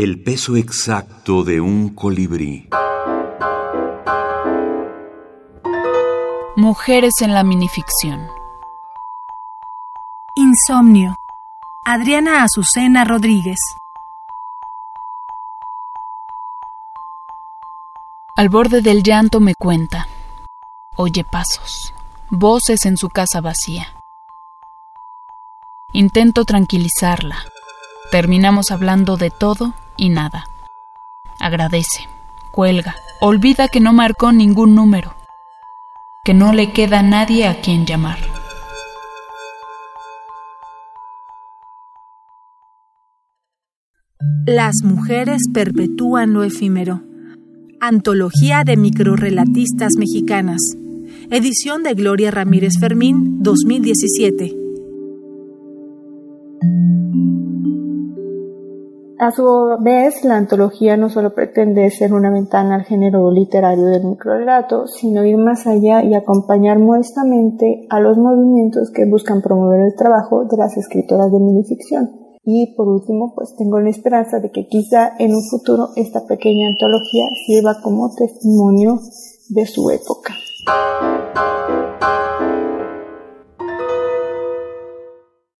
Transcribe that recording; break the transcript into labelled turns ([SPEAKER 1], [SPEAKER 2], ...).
[SPEAKER 1] El peso exacto de un colibrí.
[SPEAKER 2] Mujeres en la minificción.
[SPEAKER 3] Insomnio. Adriana Azucena Rodríguez.
[SPEAKER 2] Al borde del llanto me cuenta. Oye pasos, voces en su casa vacía. Intento tranquilizarla. Terminamos hablando de todo y nada. Agradece, cuelga, olvida que no marcó ningún número, que no le queda nadie a quien llamar.
[SPEAKER 3] Las mujeres perpetúan lo efímero. Antología de microrelatistas mexicanas. Edición de Gloria Ramírez Fermín, 2017.
[SPEAKER 4] A su vez, la antología no solo pretende ser una ventana al género literario del microrelato, sino ir más allá y acompañar modestamente a los movimientos que buscan promover el trabajo de las escritoras de minificción. Y por último, pues tengo la esperanza de que quizá en un futuro esta pequeña antología sirva como testimonio de su época.